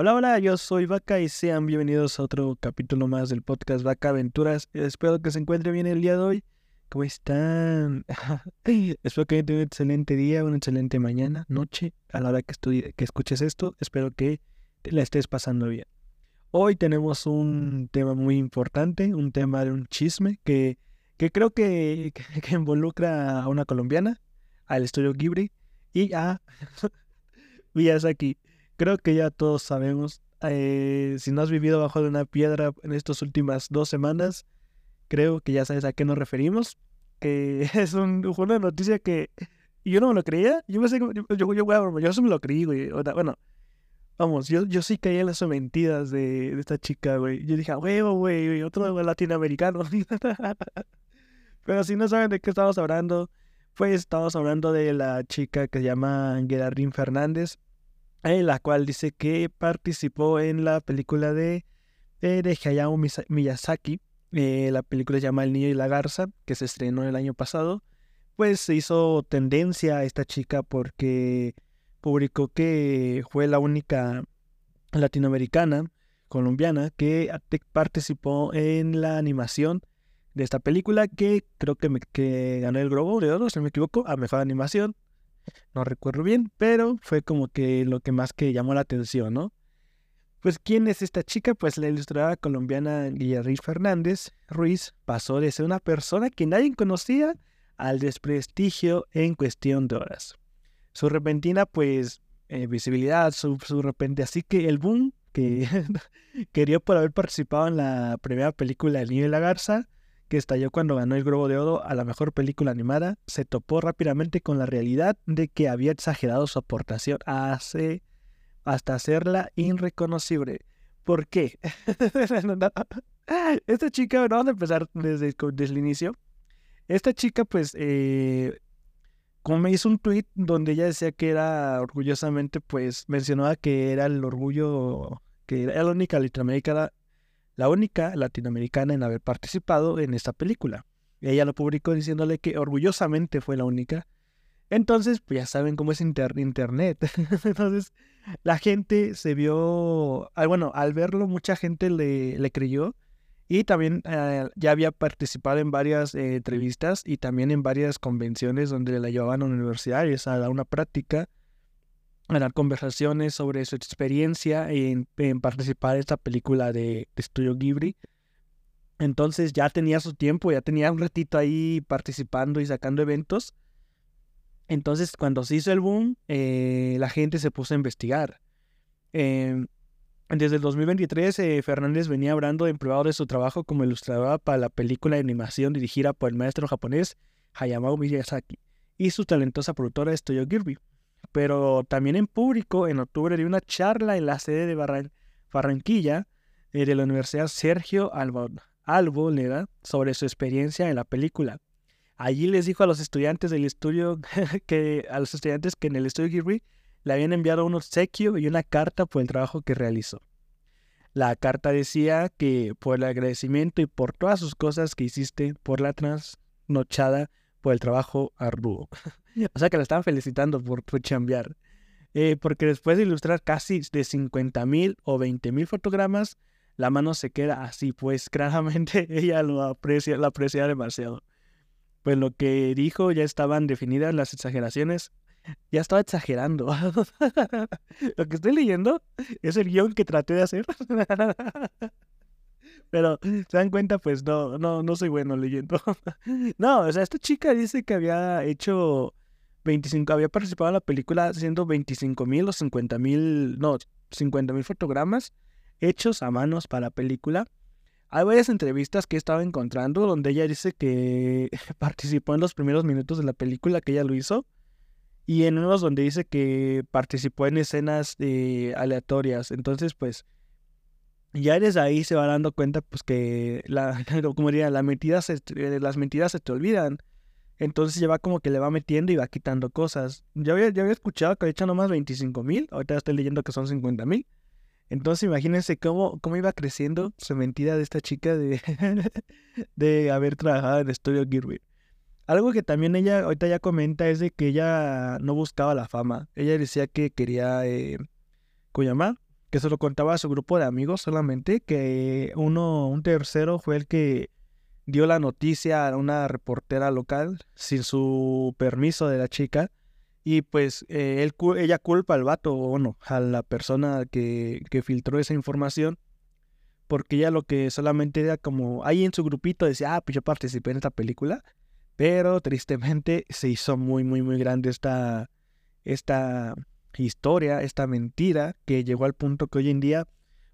Hola, hola, yo soy Vaca y sean bienvenidos a otro capítulo más del podcast Vaca Aventuras. Espero que se encuentre bien el día de hoy. ¿Cómo están? espero que tengan un excelente día, una excelente mañana, noche, a la hora que, que escuches esto. Espero que la estés pasando bien. Hoy tenemos un tema muy importante, un tema de un chisme que, que creo que, que, involucra a una colombiana, al estudio Ghibli y a Miyazaki creo que ya todos sabemos, eh, si no has vivido bajo de una piedra en estas últimas dos semanas, creo que ya sabes a qué nos referimos. Que es un, una noticia que yo no me lo creía. Yo me sé, yo, yo, yo, yo, sí me lo creí, güey. Bueno, vamos, yo, yo sí caí en las mentiras de, de esta chica, güey. Yo dije, huevo, güey, otro latinoamericano. Pero si no saben de qué estamos hablando, pues estamos hablando de la chica que se llama Gerardín Fernández en la cual dice que participó en la película de, eh, de Hayao Miyazaki. Eh, la película se llama El Niño y la Garza, que se estrenó el año pasado. Pues se hizo tendencia a esta chica porque publicó que fue la única latinoamericana, colombiana, que participó en la animación de esta película que creo que, me, que ganó el Globo de Oro, si no me equivoco, a Mejor Animación no recuerdo bien, pero fue como que lo que más que llamó la atención, ¿no? Pues, ¿quién es esta chica? Pues la ilustradora colombiana Guillermo Fernández Ruiz pasó de ser una persona que nadie conocía al desprestigio en cuestión de horas. Su repentina, pues, eh, visibilidad, su, su repente, así que el boom que quería por haber participado en la primera película El Niño y la Garza, que estalló cuando ganó el Globo de Oro a la mejor película animada, se topó rápidamente con la realidad de que había exagerado su aportación hace, hasta hacerla irreconocible. ¿Por qué? Esta chica, bueno, vamos a empezar desde, desde el inicio. Esta chica, pues, eh, como me hizo un tweet donde ella decía que era orgullosamente, pues, mencionaba que era el orgullo, que era la única latinoamericana la única latinoamericana en haber participado en esta película. Ella lo publicó diciéndole que orgullosamente fue la única. Entonces, pues ya saben cómo es internet. Entonces, la gente se vio, ah, bueno, al verlo mucha gente le, creyó y también eh, ya había participado en varias eh, entrevistas y también en varias convenciones donde la llevaban a universidades a dar una práctica a conversaciones sobre su experiencia en, participar en esta película de, Estudio Ghibli. Entonces ya tenía su tiempo, ya tenía un ratito ahí participando y sacando eventos. Entonces cuando se hizo el boom, eh, la gente se puso a investigar. Em, desde el 2023, eh, Fernández venía hablando en privado de su trabajo como ilustradora para la película de animación dirigida por el maestro japonés Hayao Miyazaki y su talentosa productora Studio Ghibli pero también en público, en octubre dio una charla en la sede de Barranquilla eh, de la Universidad Sergio Albo, sobre su experiencia en la película. Allí les dijo a los estudiantes del estudio que a los estudiantes que en el estudio Ghibli le habían enviado un obsequio y una carta por el trabajo que realizó. La carta decía que por el agradecimiento y por todas sus cosas que hiciste por la trasnochada por el trabajo arduo. o sea que la estaban felicitando por, por chambear. Eh, porque después de ilustrar casi de 50 mil o 20 mil fotogramas, la mano se queda así, pues claramente ella lo aprecia, la aprecia demasiado. Pues lo que dijo ya estaban definidas las exageraciones. Ya estaba exagerando. lo que estoy leyendo es el guion que traté de hacer. Pero, ¿se dan cuenta? Pues no, no, no soy bueno leyendo. no, o sea, esta chica dice que había hecho 25, había participado en la película haciendo 25 mil o 50 mil, no, 50 mil fotogramas hechos a manos para la película. Hay varias entrevistas que he estado encontrando donde ella dice que participó en los primeros minutos de la película, que ella lo hizo. Y en unos donde dice que participó en escenas eh, aleatorias. Entonces, pues, ya desde ahí se va dando cuenta pues que la, como diría, la mentira se, eh, las mentiras se te olvidan. Entonces ya va como que le va metiendo y va quitando cosas. Ya había, ya había escuchado que había hecho nomás 25 mil, ahorita estoy leyendo que son 50 mil. Entonces imagínense cómo, cómo iba creciendo su mentira de esta chica de, de haber trabajado en Estudio Ghibli. Algo que también ella ahorita ya comenta es de que ella no buscaba la fama. Ella decía que quería, eh, ¿cómo que se lo contaba a su grupo de amigos solamente, que uno, un tercero fue el que dio la noticia a una reportera local sin su permiso de la chica. Y pues eh, él, ella culpa al vato, o bueno, a la persona que, que filtró esa información porque ella lo que solamente era como ahí en su grupito decía, ah, pues yo participé en esta película, pero tristemente se hizo muy, muy, muy grande esta, esta historia, esta mentira que llegó al punto que hoy en día,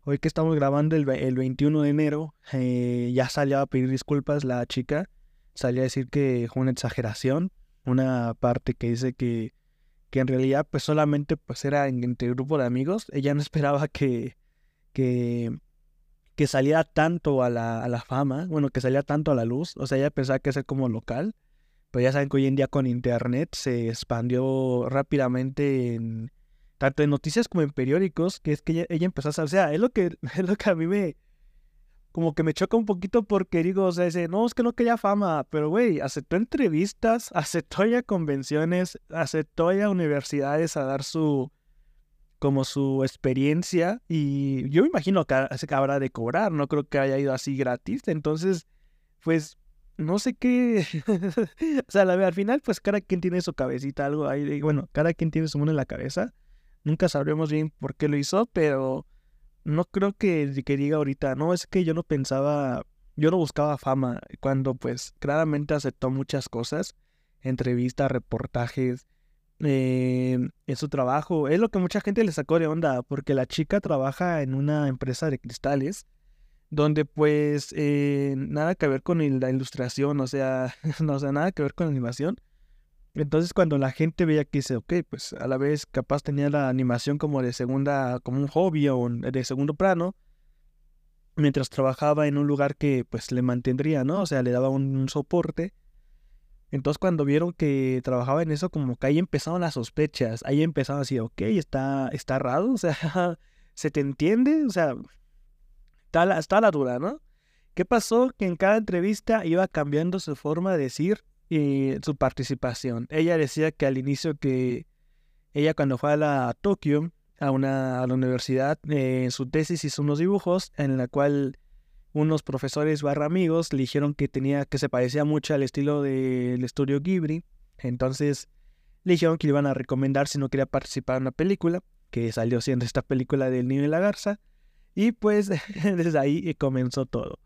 hoy que estamos grabando el, el 21 de enero, eh, ya salió a pedir disculpas la chica, salió a decir que fue una exageración, una parte que dice que, que en realidad pues solamente pues era entre grupo de amigos, ella no esperaba que, que que salía tanto a la, a la fama, bueno, que salía tanto a la luz, o sea, ella pensaba que ser como local, pero ya saben que hoy en día con internet se expandió rápidamente en tanto en noticias como en periódicos, que es que ella, empezó a saber, o sea, es lo que, es lo que a mí me, como que me choca un poquito porque digo, o sea, dice, no, es que no quería fama, pero güey, aceptó entrevistas, aceptó ya convenciones, aceptó ya universidades a dar su, como su experiencia y yo me imagino que habrá de cobrar, no creo que haya ido así gratis, entonces, pues, no sé qué, o sea, la, al final, pues cada quien tiene su cabecita, algo ahí, bueno, cada quien tiene su mundo en la cabeza, nunca sabremos bien por qué lo hizo, pero no creo que, que diga ahorita, no, es que yo no pensaba, yo no buscaba fama, cuando pues claramente aceptó muchas cosas, entrevistas, reportajes, eh, en su trabajo. Es lo que mucha gente le sacó de onda, porque la chica trabaja en una empresa de cristales, donde pues eh, nada que ver con la ilustración, o sea, no, sea, nada que ver con la animación. Entonces cuando la gente veía que dice, ok, pues a la vez capaz tenía la animación como de segunda, como un hobby o de segundo plano, mientras trabajaba en un lugar que pues le mantendría, ¿no? O sea, le daba un soporte entonces cuando vieron que trabajaba en eso, como que ahí empezaron las sospechas, ahí empezaron así, ok, está, está raro, o sea, ¿se te entiende? O sea, está la, está la duda, ¿no? ¿Qué pasó? Que en cada entrevista iba cambiando su forma de decir su participación. Ella decía que al inicio que ella cuando fue a, la, Tokio, a, una, a la universidad, eh, en su tesis hizo unos dibujos en la cual unos profesores barra amigos le dijeron que tenía que se parecía mucho al estilo del estudio Ghibli. Entonces le dijeron que le iban a recomendar si no quería participar en una película, que salió siendo esta película del niño y la garza. Y pues desde ahí comenzó todo.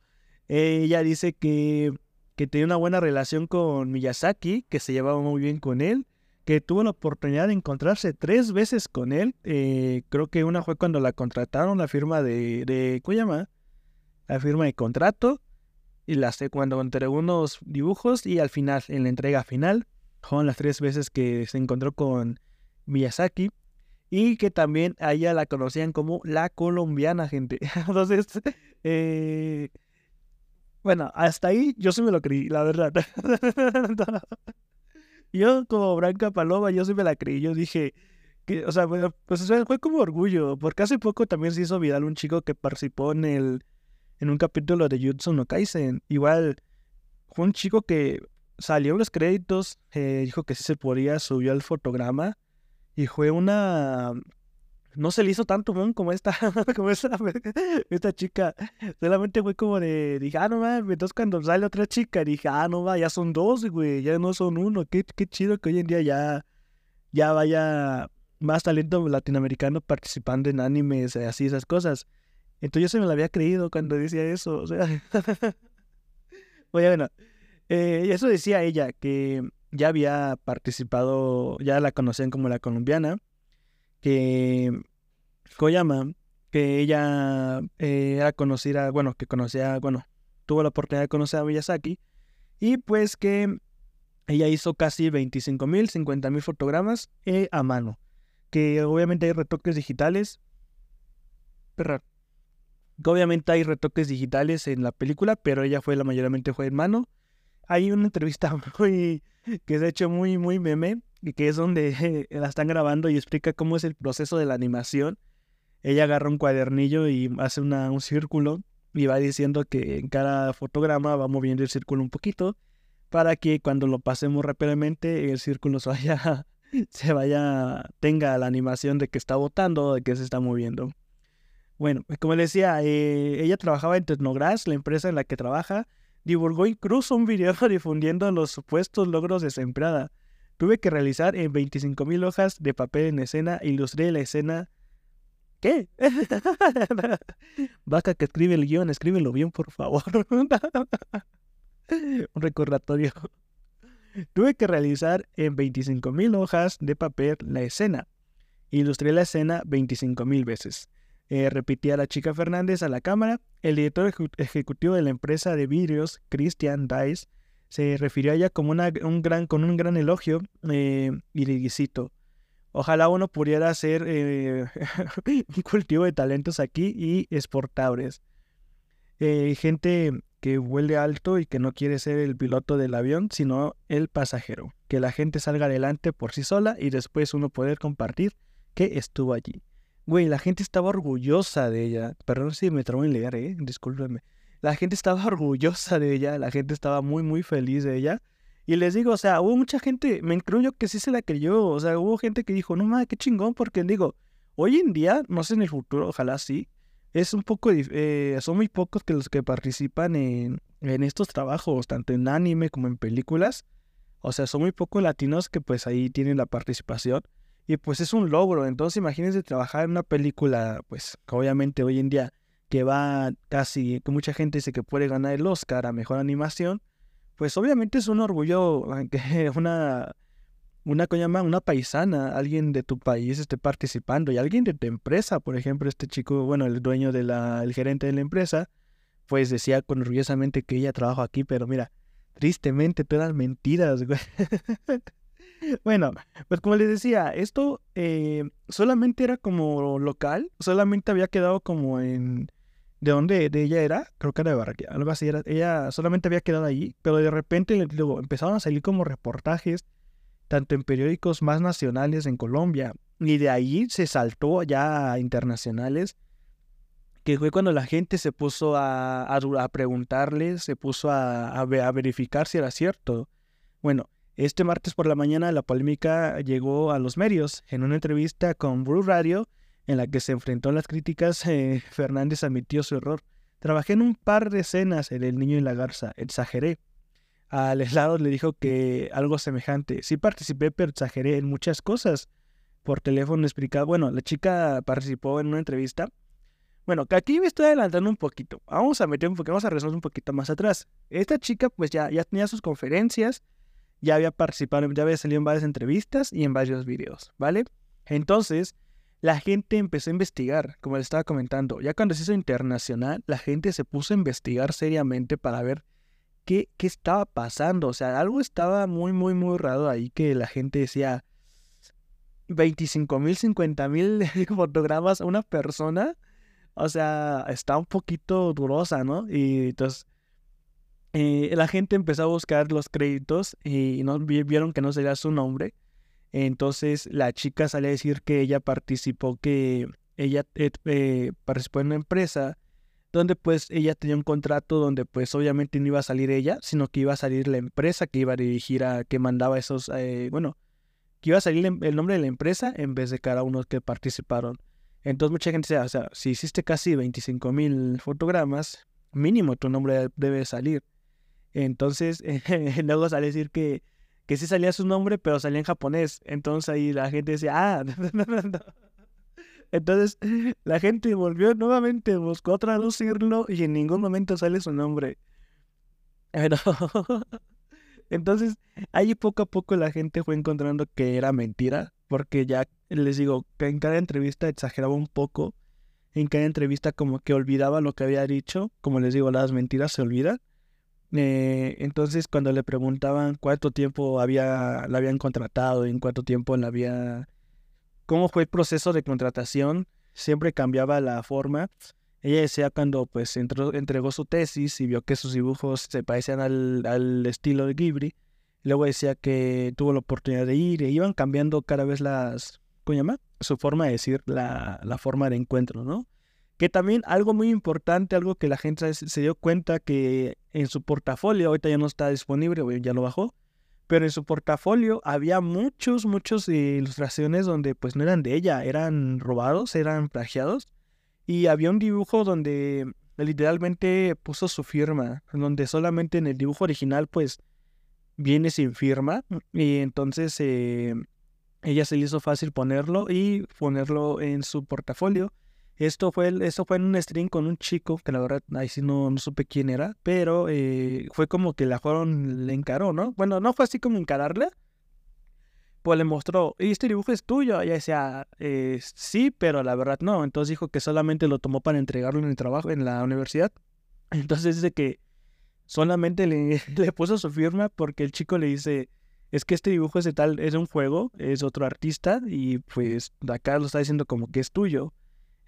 ella dice que, que tenía una buena relación con Miyazaki, que se llevaba muy bien con él, que tuvo la oportunidad de encontrarse tres veces con él. Eh, creo que una fue cuando la contrataron, la firma de, de llama? la firma de contrato y las cuando entregó unos dibujos y al final, en la entrega final, fueron las tres veces que se encontró con Miyazaki y que también a ella la conocían como la colombiana, gente. Entonces, eh, bueno, hasta ahí yo sí me lo creí, la verdad. yo como Branca Paloma, yo sí me la creí. Yo dije, o sea, bueno, pues fue como orgullo, porque hace poco también se hizo viral un chico que participó en el en un capítulo de Jutsu no Kaisen. Igual fue un chico que salió en los créditos, eh, dijo que sí se podía, subió el fotograma y fue una... No se le hizo tanto como esta, como esta, esta chica. Solamente fue como de, dije, ah, no mames. Entonces cuando sale otra chica, dije, ah, no va, ya son dos, güey, ya no son uno. Qué, qué chido que hoy en día ya, ya vaya más talento latinoamericano participando en animes, y así, esas cosas. Entonces yo se me lo había creído cuando decía eso. O sea, bueno, eh, eso decía ella, que ya había participado, ya la conocían como la colombiana, que Koyama, que ella eh, era conocida, bueno, que conocía, bueno, tuvo la oportunidad de conocer a Miyazaki, y pues que ella hizo casi 25 mil, 50 mil fotogramas eh, a mano, que obviamente hay retoques digitales, pero obviamente hay retoques digitales en la película, pero ella fue, la mayormente fue en mano. Hay una entrevista muy, que es de hecho muy, muy meme, que es donde la están grabando y explica cómo es el proceso de la animación. Ella agarra un cuadernillo y hace una, un círculo y va diciendo que en cada fotograma va moviendo el círculo un poquito para que cuando lo pasemos rápidamente el círculo se vaya, se vaya, tenga la animación de que está botando o de que se está moviendo. Bueno, como les decía, eh, ella trabajaba en Tecnogras, la empresa en la que trabaja, divulgó incluso un video difundiendo los supuestos logros de su empleada. Tuve que realizar en 25.000 hojas de papel en escena, ilustré la escena. ¿Qué? Vaca que escribe el guion, escríbelo bien, por favor. un recordatorio. Tuve que realizar en 25.000 hojas de papel la escena. Ilustré la escena 25.000 veces. Eh, repetía la chica Fernández a la cámara. El director ejecutivo de la empresa de vidrios, Christian Dice, se refirió a ella como una, un gran, con un gran elogio eh, y ojalá uno pudiera hacer eh, un cultivo de talentos aquí y exportables. Eh, gente que vuele alto y que no quiere ser el piloto del avión, sino el pasajero. Que la gente salga adelante por sí sola y después uno poder compartir que estuvo allí. Güey, la gente estaba orgullosa de ella. Perdón si me trabo en leer, eh. Discúlpenme. La gente estaba orgullosa de ella, la gente estaba muy, muy feliz de ella. Y les digo, o sea, hubo mucha gente, me incluyo que sí se la creyó. O sea, hubo gente que dijo, no mames, qué chingón, porque digo, hoy en día, no sé en el futuro, ojalá sí, es un poco, eh, son muy pocos que los que participan en, en estos trabajos, tanto en anime como en películas. O sea, son muy pocos latinos que pues ahí tienen la participación. Y pues es un logro. Entonces imagínense trabajar en una película, pues obviamente hoy en día que va casi, que mucha gente dice que puede ganar el Oscar a Mejor Animación, pues obviamente es un orgullo que una, una, llama? una paisana, alguien de tu país esté participando y alguien de tu empresa, por ejemplo, este chico, bueno, el dueño de la, el gerente de la empresa, pues decía con orgullosamente que ella trabaja aquí, pero mira, tristemente todas mentiras, güey. Bueno, pues como les decía, esto eh, solamente era como local, solamente había quedado como en, de dónde de ella era, creo que era de Barranquilla, algo así era, ella solamente había quedado allí, pero de repente luego empezaron a salir como reportajes, tanto en periódicos más nacionales en Colombia, y de ahí se saltó ya a internacionales, que fue cuando la gente se puso a, a, preguntarle, se puso a, a, verificar si era cierto. Bueno, este martes por la mañana la polémica llegó a los medios. En una entrevista con Blue Radio, en la que se enfrentó a las críticas, eh, Fernández admitió su error. Trabajé en un par de escenas en El Niño y la Garza, exageré. Al lado le dijo que algo semejante. Sí participé, pero exageré en muchas cosas. Por teléfono explicaba, bueno, la chica participó en una entrevista. Bueno, que aquí me estoy adelantando un poquito. Vamos a meter un poquito, vamos a regresar un poquito más atrás. Esta chica pues ya, ya tenía sus conferencias, ya había participado, ya había salido en varias entrevistas y en varios videos, ¿vale? Entonces, la gente empezó a investigar, como les estaba comentando. Ya cuando se hizo internacional, la gente se puso a investigar seriamente para ver qué, qué estaba pasando. O sea, algo estaba muy, muy, muy raro ahí que la gente decía 25 mil, 50 mil fotogramas a una persona. O sea, está un poquito durosa, ¿no? Y entonces eh, la gente empezó a buscar los créditos y no, vieron que no sería su nombre. Entonces la chica sale a decir que ella participó, que ella eh, participó en una empresa donde pues ella tenía un contrato donde pues obviamente no iba a salir ella, sino que iba a salir la empresa que iba a dirigir a, que mandaba esos, eh, bueno, que iba a salir el nombre de la empresa en vez de cada uno que participaron. Entonces mucha gente decía, o sea, si hiciste casi 25 mil fotogramas, mínimo tu nombre debe salir. Entonces luego sale a decir que que sí salía su nombre, pero salía en japonés. Entonces ahí la gente decía, ah, Entonces la gente volvió nuevamente, buscó traducirlo y en ningún momento sale su nombre. Pero... Entonces ahí poco a poco la gente fue encontrando que era mentira, porque ya les digo, que en cada entrevista exageraba un poco, en cada entrevista como que olvidaba lo que había dicho, como les digo, las mentiras se olvidan. Eh, entonces, cuando le preguntaban cuánto tiempo había, la habían contratado, en cuánto tiempo la había, cómo fue el proceso de contratación, siempre cambiaba la forma. Ella decía cuando pues entregó su tesis y vio que sus dibujos se parecían al, al estilo de Ghibli. Luego decía que tuvo la oportunidad de ir e iban cambiando cada vez las, ¿cómo llama? Su forma de decir, la, la forma de encuentro, ¿no? Que también algo muy importante, algo que la gente se dio cuenta que en su portafolio, ahorita ya no está disponible, ya lo bajó, pero en su portafolio había muchos, muchos ilustraciones donde pues no eran de ella, eran robados, eran plagiados. Y había un dibujo donde literalmente puso su firma, donde solamente en el dibujo original pues viene sin firma y entonces eh, ella se le hizo fácil ponerlo y ponerlo en su portafolio. Esto fue, esto fue en un stream con un chico, que la verdad ahí sí no, no supe quién era, pero eh, fue como que la fueron, le encaró, ¿no? Bueno, no fue así como encararle, pues le mostró, ¿y este dibujo es tuyo? Ella decía, eh, sí, pero la verdad no. Entonces dijo que solamente lo tomó para entregarlo en el trabajo, en la universidad. Entonces dice que solamente le, le puso su firma porque el chico le dice, es que este dibujo es tal, es un juego, es otro artista y pues acá lo está diciendo como que es tuyo.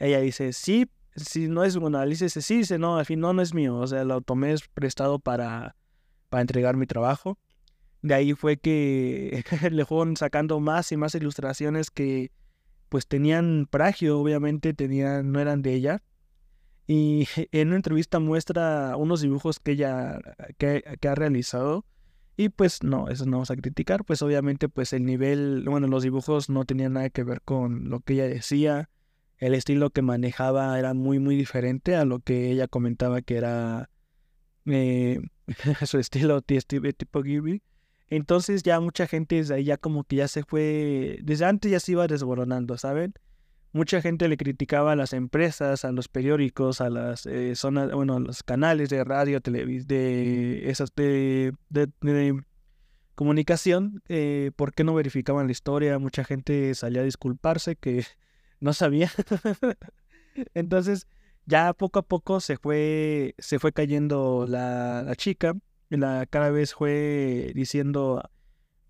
Ella dice, sí, si no es bueno, dice, sí, dice, no, al fin no, no es mío, o sea, lo tomé prestado para, para entregar mi trabajo. De ahí fue que le fueron sacando más y más ilustraciones que pues tenían pragio, obviamente tenían, no eran de ella. Y en una entrevista muestra unos dibujos que ella que, que ha realizado y pues no, eso no vamos a criticar, pues obviamente pues el nivel, bueno, los dibujos no tenían nada que ver con lo que ella decía, el estilo que manejaba era muy muy diferente a lo que ella comentaba que era eh, su estilo tipo Ghibli. Entonces ya mucha gente desde ahí ya como que ya se fue, desde antes ya se iba desboronando, ¿saben? Mucha gente le criticaba a las empresas, a los periódicos, a las eh, zonas, bueno, a los canales de radio, televisión, de esas de, de, comunicación, eh, por qué no verificaban la historia. Mucha gente salía a disculparse que no sabía. Entonces, ya poco a poco se fue, se fue cayendo la, la chica. La, cada vez fue diciendo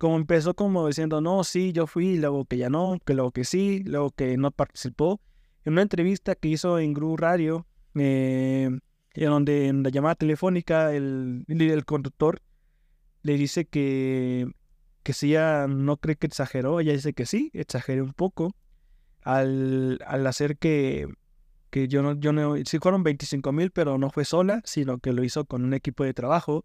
como empezó como diciendo, no, sí, yo fui, luego que ya no, que luego que sí, luego que no participó. En una entrevista que hizo en Gru Radio, eh, en donde en la llamada telefónica el, el conductor le dice que, que si ella no cree que exageró, ella dice que sí, exageré un poco al, al hacer que, que yo no, yo no, sí fueron 25 mil, pero no fue sola, sino que lo hizo con un equipo de trabajo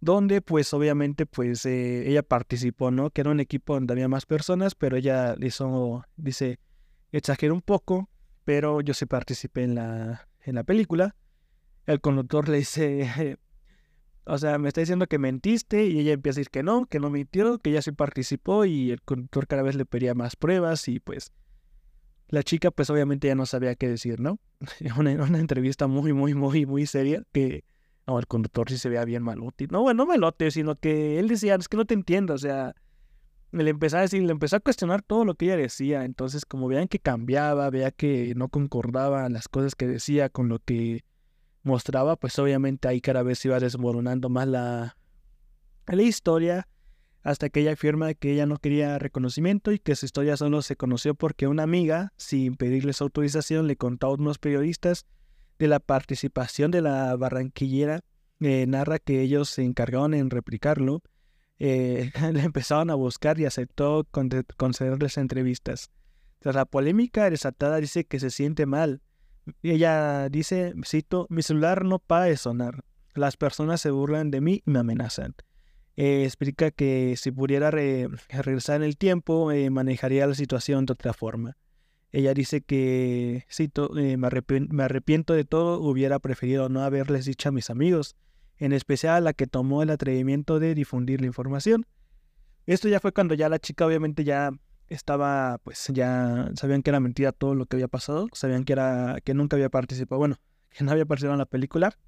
donde pues obviamente pues eh, ella participó, ¿no? Que era un equipo donde había más personas, pero ella hizo, dice, exageré un poco, pero yo sí participé en la, en la película. El conductor le dice, o sea, me está diciendo que mentiste y ella empieza a decir que no, que no mintió, que ella sí participó y el conductor cada vez le pedía más pruebas y pues la chica pues obviamente ya no sabía qué decir, ¿no? Una, una entrevista muy, muy, muy, muy seria que no, el conductor sí se veía bien malote. No, bueno, no malote, sino que él decía, es que no te entiendo, o sea, le empezó a decir, le empezó a cuestionar todo lo que ella decía. Entonces, como vean que cambiaba, veía que no concordaba las cosas que decía con lo que mostraba, pues obviamente ahí cada vez iba desmoronando más la, la historia hasta que ella afirma que ella no quería reconocimiento y que su historia solo se conoció porque una amiga, sin pedirles autorización, le contó a unos periodistas de la participación de la barranquillera, eh, narra que ellos se encargaron en replicarlo, eh, le empezaron a buscar y aceptó concederles entrevistas. Tras la polémica desatada dice que se siente mal. Ella dice, cito, mi celular no para de sonar. Las personas se burlan de mí y me amenazan. Eh, explica que si pudiera regresar en el tiempo, manejaría la situación de otra forma. Ella dice que, cito, eh, me, arrepiento de todo, hubiera preferido no haberles dicho a mis amigos, en especial a la que tomó el atrevimiento de difundir la información. Esto ya fue cuando ya la chica obviamente ya estaba, pues ya sabían que era mentira todo lo que había pasado, sabían que era, que nunca había participado, bueno, que no había participado en la película.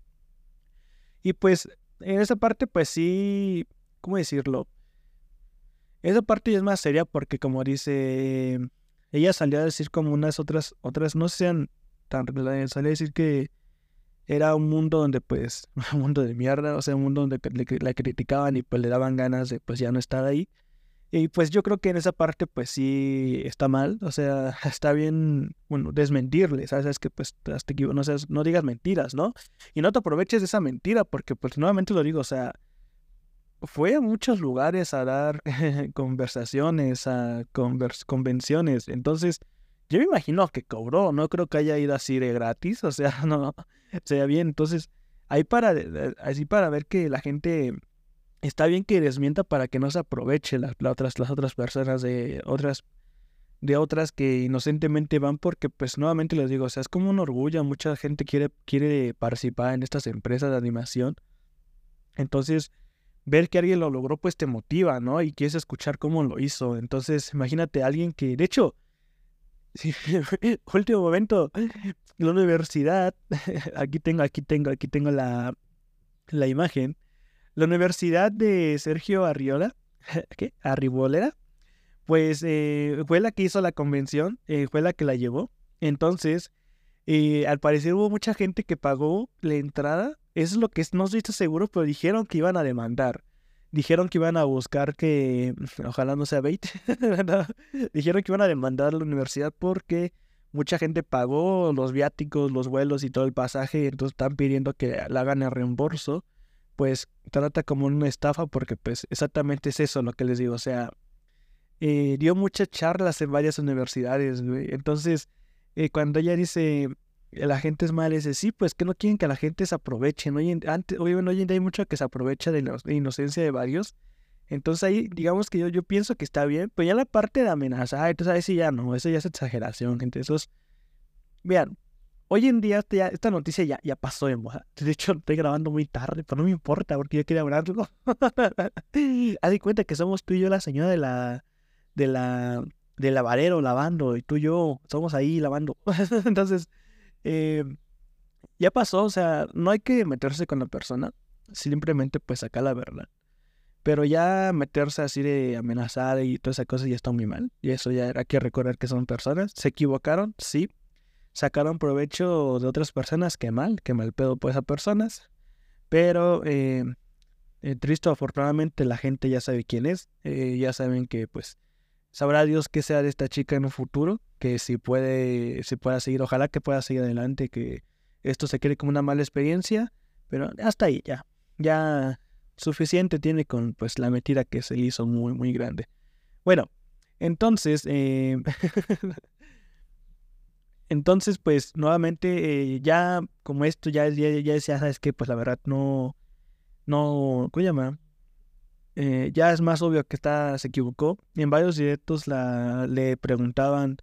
Y pues en esa parte, pues sí, ¿cómo decirlo? Esa parte ya es más seria porque como dice ella salió a decir como unas otras, otras no sean tan, salió a decir que era un mundo donde pues, un mundo de mierda, o sea, un mundo donde la criticaban y pues le daban ganas de pues ya no estar ahí. Y pues yo creo que en esa parte pues sí está mal, o sea, está bien, bueno, desmentirle, ¿sabes? Es que pues hasta no, seas, no digas mentiras, ¿no? Y no te aproveches de esa mentira porque pues nuevamente lo digo, o sea, fue a muchos lugares a dar conversaciones, a convenciones. Entonces, yo me imagino que cobró, no creo que haya ido así de gratis, o sea, no, sea bien. Entonces, ahí para, así para ver que la gente está bien que desmienta para que no se aproveche las, otras, las otras personas de otras de otras que inocentemente van porque, pues nuevamente les digo, o sea, es como un orgullo, mucha gente quiere, quiere participar en estas empresas de animación. Entonces, ver que alguien lo logró, pues te motiva, ¿no? Y quieres escuchar cómo lo hizo. Entonces, imagínate alguien que, de hecho, sí, último momento, la universidad, aquí tengo, aquí tengo, aquí tengo la, la imagen. La universidad de Sergio Arriola, ¿qué? Arribolera, pues eh, fue la que hizo la convención, eh, fue la que la llevó. Entonces, eh, al parecer hubo mucha gente que pagó la entrada. Eso es lo que no estoy seguro, pero dijeron que iban a demandar. Dijeron que iban a buscar que, ojalá no sea bait, dijeron que iban a demandar a la universidad porque mucha gente pagó los viáticos, los vuelos y todo el pasaje, entonces están pidiendo que la hagan el reembolso. Pues trata como una estafa porque pues exactamente es eso lo que les digo, o sea, eh, dio muchas charlas en varias universidades. Entonces, eh, cuando ella dice, la gente es mala, dice, sí, pues que no quieren que la gente se aproveche. Hoy en, antes, hoy, hoy en día hay mucho que se aprovecha de la inocencia de varios. Entonces ahí, digamos que yo, yo pienso que está bien, pero ya la parte de amenaza, entonces ahí sí ya no, eso ya es exageración, gente. Eso es... Vean, hoy en día esta, esta noticia ya, ya pasó de moda. De hecho, estoy grabando muy tarde, pero no me importa porque yo quería hablarlo. Haz de cuenta que somos tú y yo la señora de la de la del lavadero lavando y tú y yo somos ahí lavando. Entonces, eh, ya pasó, o sea, no hay que meterse con la persona, simplemente pues sacar la verdad. Pero ya meterse así de amenazar y todas esas cosas ya está muy mal. Y eso ya hay que recordar que son personas. Se equivocaron, sí. Sacaron provecho de otras personas, qué mal, qué mal pedo por esas personas. Pero eh, eh, triste, afortunadamente la gente ya sabe quién es. ya saben que pues Sabrá Dios qué sea de esta chica en un futuro, que si puede, si pueda seguir, ojalá que pueda seguir adelante, que esto se quede como una mala experiencia, pero hasta ahí ya, ya suficiente tiene con pues la mentira que se hizo muy, muy grande. Bueno, entonces, eh, entonces pues nuevamente eh, ya como esto ya, ya, ya decía, sabes que pues la verdad no, no, ¿cómo llama? Eh, ya es más obvio que está, se equivocó. En varios directos la, le preguntaban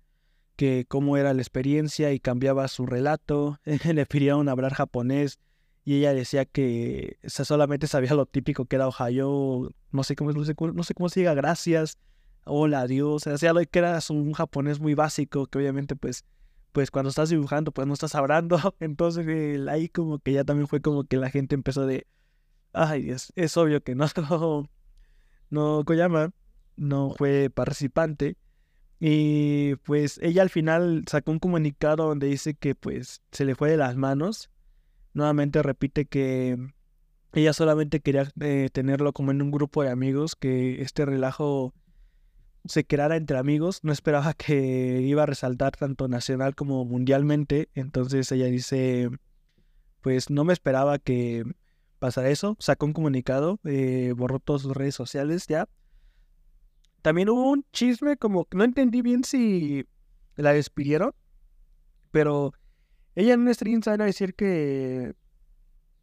que cómo era la experiencia y cambiaba su relato. le pidieron hablar japonés y ella decía que solamente sabía lo típico que era Ohio, no sé cómo, no sé, no cómo se diga, gracias, hola, adiós. O sea, lo que era un japonés muy básico que obviamente pues pues cuando estás dibujando pues no estás hablando. Entonces ahí como que ya también fue como que la gente empezó de, ay Dios, es obvio que no, no Koyama no fue participante. Y pues ella al final sacó un comunicado donde dice que pues se le fue de las manos. Nuevamente repite que ella solamente quería eh, tenerlo como en un grupo de amigos, que este relajo se quedara entre amigos. No esperaba que iba a resaltar tanto nacional como mundialmente. Entonces ella dice, pues no me esperaba que pasar eso. Sacó un comunicado, eh, borró todas sus redes sociales ya. También hubo un chisme como no entendí bien si la despidieron, pero ella en un stream sale a decir que,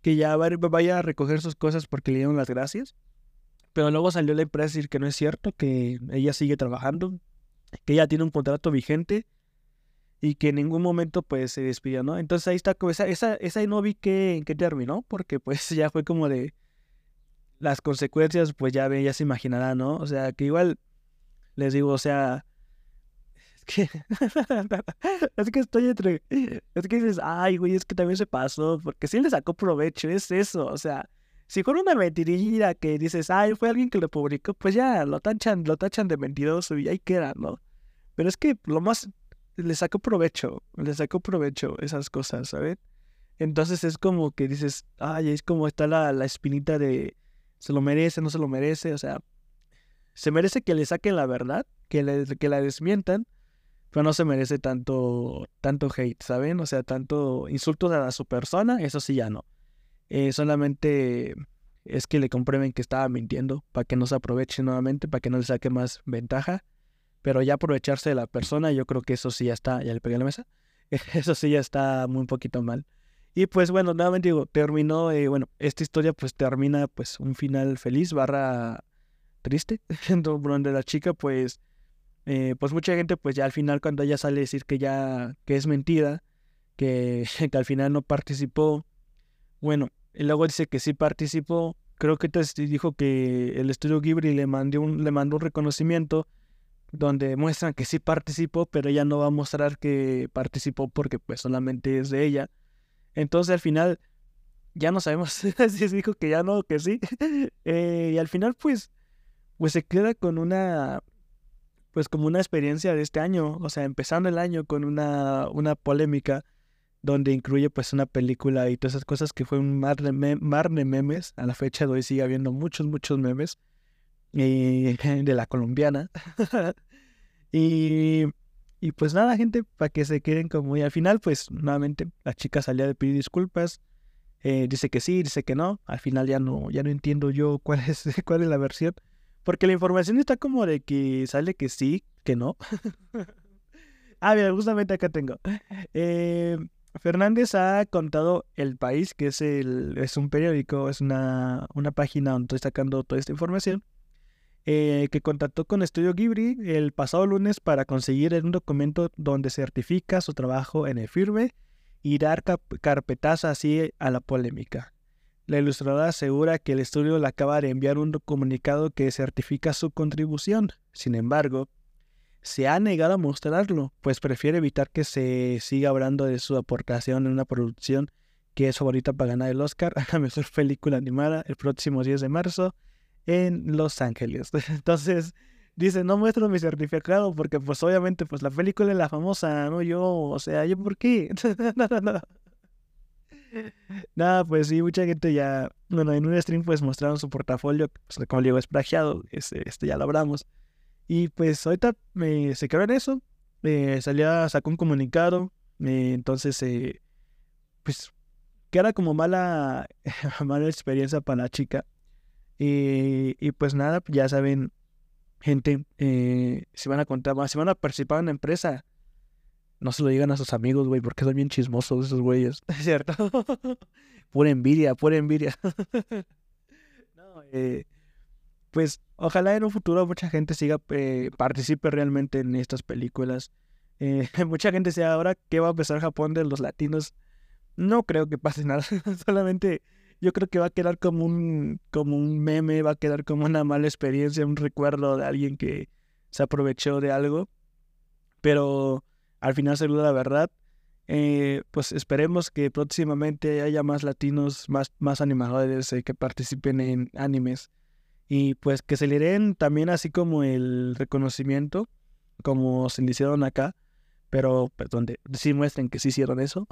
que ya vaya a recoger sus cosas porque le dieron las gracias. Pero luego salió la empresa a decir que no es cierto, que ella sigue trabajando, que ella tiene un contrato vigente y que en ningún momento pues se despidió, ¿no? Entonces ahí está, esa, esa, esa no vi que, qué terminó, porque pues ya fue como de las consecuencias, pues ya, ya se imaginará, ¿no? O sea, que igual les digo, o sea, es que, es que estoy entre, es que dices, ay, güey, es que también se pasó, porque sí le sacó provecho, es eso, o sea, si fuera una mentirilla que dices, ay, fue alguien que lo publicó, pues ya lo tachan, lo tachan de mentiroso y ahí queda, ¿no? Pero es que lo más le sacó provecho, le sacó provecho esas cosas, ¿sabes? Entonces es como que dices, ay, es como está la, la espinita de se lo merece, no se lo merece, o sea, se merece que le saquen la verdad, que, le, que la desmientan, pero no se merece tanto, tanto hate, ¿saben? O sea, tanto insultos a su persona, eso sí ya no. Eh, solamente es que le comprueben que estaba mintiendo para que no se aproveche nuevamente, para que no le saque más ventaja. Pero ya aprovecharse de la persona, yo creo que eso sí ya está, ya le pegué a la mesa, eso sí ya está muy un poquito mal. Y pues bueno, nuevamente digo, terminó, eh, bueno, esta historia pues termina pues un final feliz, barra triste, donde la chica pues eh, pues mucha gente pues ya al final cuando ella sale a decir que ya que es mentira, que, que al final no participó, bueno, y luego dice que sí participó, creo que entonces dijo que el estudio Ghibli le mandó un, le mandó un reconocimiento donde muestran que sí participó, pero ella no va a mostrar que participó porque pues solamente es de ella. Entonces al final ya no sabemos si dijo que ya no o que sí. Eh, y al final pues, pues se queda con una, pues como una experiencia de este año, o sea, empezando el año con una, una polémica donde incluye pues una película y todas esas cosas que fue un mar de, mar de memes. A la fecha de hoy sigue habiendo muchos, muchos memes y, de la colombiana. y, y pues nada, gente, para que se queden como... Y al final, pues nuevamente la chica salía de pedir disculpas. Eh, dice que sí, dice que no. Al final ya no, ya no entiendo yo cuál es, cuál es la versión. Porque la información está como de que sale que sí, que no. ah, mira, justamente acá tengo. Eh, Fernández ha contado El País, que es, el, es un periódico, es una, una página donde estoy sacando toda esta información, eh, que contactó con Estudio Ghibli el pasado lunes para conseguir un documento donde certifica su trabajo en el firme y dar carpetazo así a la polémica. La ilustradora asegura que el estudio le acaba de enviar un comunicado que certifica su contribución. Sin embargo, se ha negado a mostrarlo, pues prefiere evitar que se siga hablando de su aportación en una producción que es favorita para ganar el Oscar a la mejor película animada el próximo 10 de marzo en Los Ángeles. Entonces, dice, no muestro mi certificado porque pues obviamente pues la película es la famosa, no yo, o sea, yo por qué. Nada, pues sí, mucha gente ya, bueno, en un stream pues mostraron su portafolio, pues, como digo, es plagiado, este, ya lo hablamos. Y pues ahorita me, se quedó en eso, eh, salía, sacó un comunicado, eh, entonces, eh, pues, queda como mala, mala experiencia para la chica. Y pues nada, ya saben, gente, si van a contar más, si van a participar en la empresa, no se lo digan a sus amigos, güey, porque son bien chismosos esos güeyes, ¿cierto? pura envidia, pura envidia. no, eh, pues ojalá en un futuro mucha gente siga, eh, participe realmente en estas películas. Eh, mucha gente sea ahora qué va a pensar Japón de los latinos. No creo que pase nada, solamente yo creo que va a quedar como un, como un meme, va a quedar como una mala experiencia, un recuerdo de alguien que se aprovechó de algo. Pero al final se la verdad. Eh, pues esperemos que próximamente haya más latinos, más, más animadores que participen en animes y pues que se le den también así como el reconocimiento, como se le hicieron acá, pero donde sí muestren que sí hicieron eso.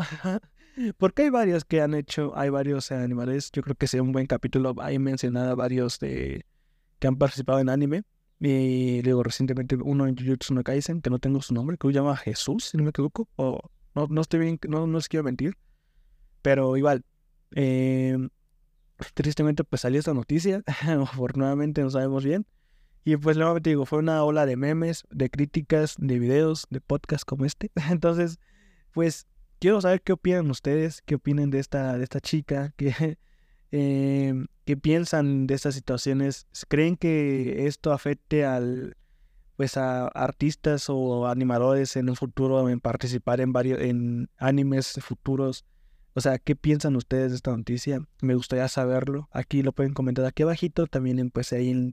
Porque hay varios que han hecho, hay varios animales, yo creo que sea un buen capítulo, hay mencionado varios de, que han participado en anime. Y digo, recientemente uno en Jujutsu no Kaisen, que no tengo su nombre, que se llama Jesús, si no me equivoco, o no, no estoy bien, no, no quiero mentir. Pero igual, eh, tristemente pues salió esta noticia, afortunadamente no sabemos bien. Y pues nuevamente digo, fue una ola de memes, de críticas, de videos, de podcasts como este. Entonces, pues quiero saber qué opinan ustedes, qué opinan de esta, de esta chica, qué, eh, qué piensan de estas situaciones. ¿Creen que esto afecte al pues a artistas o animadores en un futuro en participar en varios en animes futuros o sea, ¿qué piensan ustedes de esta noticia? Me gustaría saberlo. Aquí lo pueden comentar aquí abajito. También pues ahí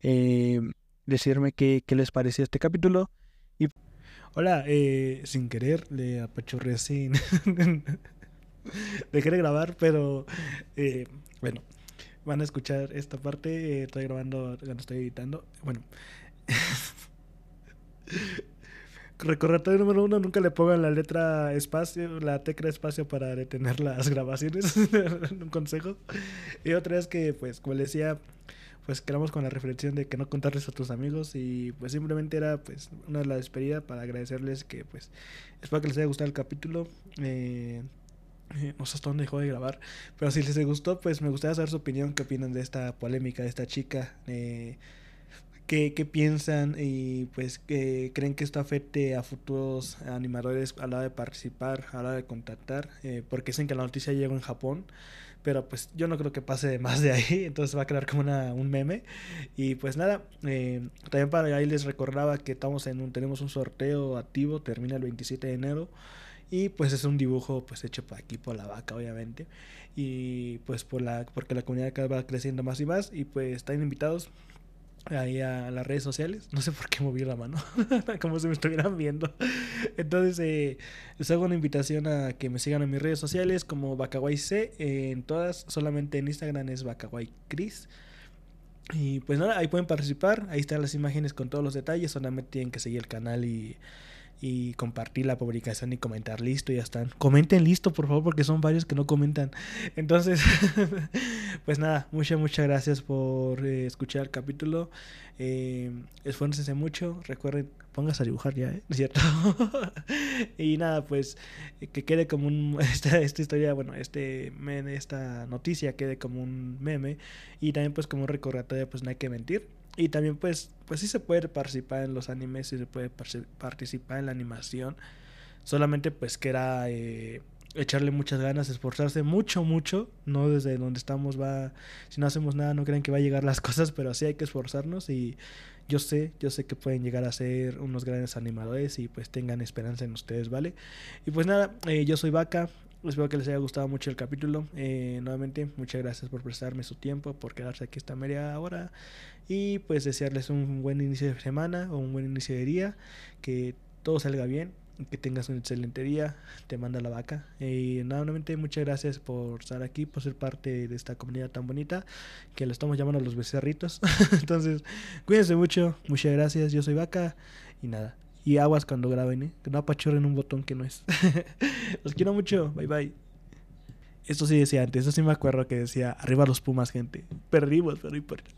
eh, decirme qué, qué, les pareció este capítulo. Hola, eh, sin querer le apachurré sin... Dejé de grabar, pero eh, bueno, van a escuchar esta parte. estoy grabando cuando estoy editando. Bueno. Recordatorio número uno, nunca le pongan la letra espacio, la tecla espacio para detener las grabaciones. un consejo. Y otra es que, pues, como decía, pues quedamos con la reflexión de que no contarles a tus amigos y pues simplemente era pues una de las despedidas para agradecerles que pues espero que les haya gustado el capítulo. Eh, no sé hasta dónde dejó de grabar, pero si les gustó pues me gustaría saber su opinión, qué opinan de esta polémica de esta chica. Eh, qué, qué piensan y pues que creen que esto afecte a futuros animadores a la hora de participar, a la hora de contactar, eh, porque dicen que la noticia llegó en Japón pero pues yo no creo que pase más de ahí, entonces va a quedar como una, un meme. Y pues nada, eh, también para ahí les recordaba que estamos en un, tenemos un sorteo activo, termina el 27 de enero. Y pues es un dibujo pues hecho por aquí por la vaca, obviamente. Y pues por la, porque la comunidad va creciendo más y más. Y pues están invitados ahí a las redes sociales. No sé por qué moví la mano, como si me estuvieran viendo. Entonces, eh, les hago una invitación a que me sigan en mis redes sociales como Bacaway C. en todas, solamente en Instagram es Bacaway Chris. Y pues nada, ahí pueden participar. Ahí están las imágenes con todos los detalles. Solamente tienen que seguir el canal y y compartir la publicación y comentar listo, ya están. Comenten listo, por favor, porque son varios que no comentan. Entonces, pues nada, muchas, muchas gracias por eh, escuchar el capítulo. Eh, esfuércense mucho, recuerden, pónganse a dibujar ya, ¿eh? ¿cierto? y nada, pues que quede como un, esta, esta historia, bueno, este esta noticia quede como un meme y también pues como un recordatorio, pues no hay que mentir y también pues, pues sí se puede participar en los animes, sí se puede participar en la animación. Solamente pues que era eh, echarle muchas ganas, esforzarse mucho, mucho. No desde donde estamos va, si no hacemos nada no creen que va a llegar las cosas, pero sí hay que esforzarnos y yo sé, yo sé que pueden llegar a ser unos grandes animadores y pues tengan esperanza en ustedes, ¿vale? Y pues nada, eh, yo soy Vaca, Espero que les haya gustado mucho el capítulo. Eh, nuevamente, muchas gracias por prestarme su tiempo, por quedarse aquí esta media hora. Y pues desearles un buen inicio de semana o un buen inicio de día. Que todo salga bien. Que tengas un excelente día. Te manda la vaca. Y nuevamente, muchas gracias por estar aquí, por ser parte de esta comunidad tan bonita. Que lo estamos llamando los becerritos. Entonces, cuídense mucho. Muchas gracias. Yo soy vaca. Y nada. Y aguas cuando graben, ¿eh? Que no apachorren un botón que no es. los quiero mucho. Bye bye. Esto sí decía antes, eso sí me acuerdo que decía, arriba los Pumas, gente. Perdimos, pero no importa.